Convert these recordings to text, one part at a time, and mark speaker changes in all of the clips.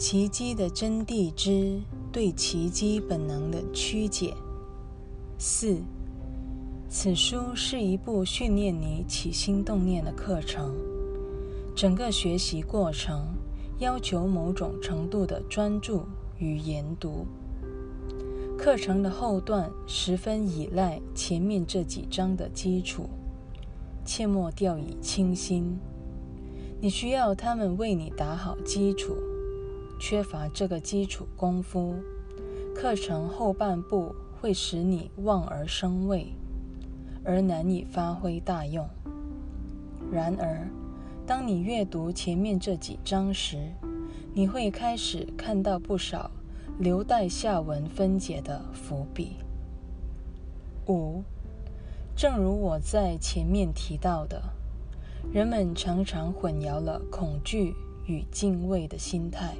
Speaker 1: 奇迹的真谛之对奇迹本能的曲解。四，此书是一部训练你起心动念的课程。整个学习过程要求某种程度的专注与研读。课程的后段十分依赖前面这几章的基础，切莫掉以轻心。你需要他们为你打好基础。缺乏这个基础功夫，课程后半部会使你望而生畏，而难以发挥大用。然而，当你阅读前面这几章时，你会开始看到不少留待下文分解的伏笔。五，正如我在前面提到的，人们常常混淆了恐惧与敬畏的心态。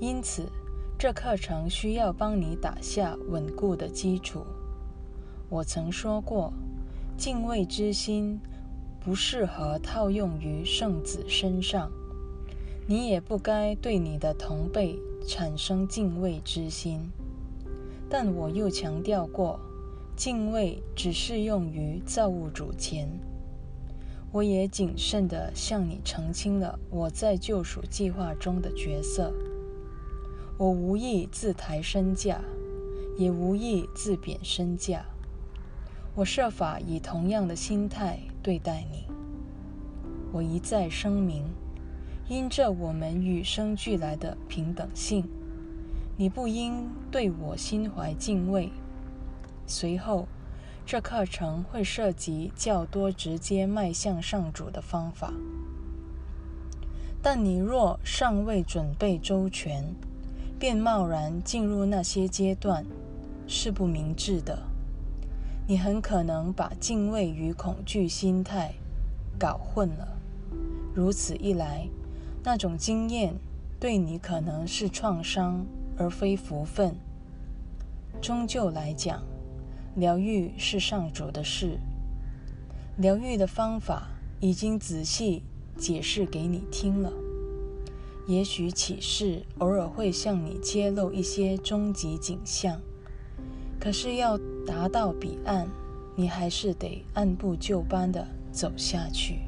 Speaker 1: 因此，这课程需要帮你打下稳固的基础。我曾说过，敬畏之心不适合套用于圣子身上，你也不该对你的同辈产生敬畏之心。但我又强调过，敬畏只适用于造物主前。我也谨慎地向你澄清了我在救赎计划中的角色。我无意自抬身价，也无意自贬身价。我设法以同样的心态对待你。我一再声明，因这我们与生俱来的平等性，你不应对我心怀敬畏。随后，这课程会涉及较多直接迈向上主的方法。但你若尚未准备周全，便贸然进入那些阶段，是不明智的。你很可能把敬畏与恐惧心态搞混了。如此一来，那种经验对你可能是创伤，而非福分。终究来讲，疗愈是上主的事。疗愈的方法已经仔细解释给你听了。也许启示偶尔会向你揭露一些终极景象，可是要达到彼岸，你还是得按部就班的走下去。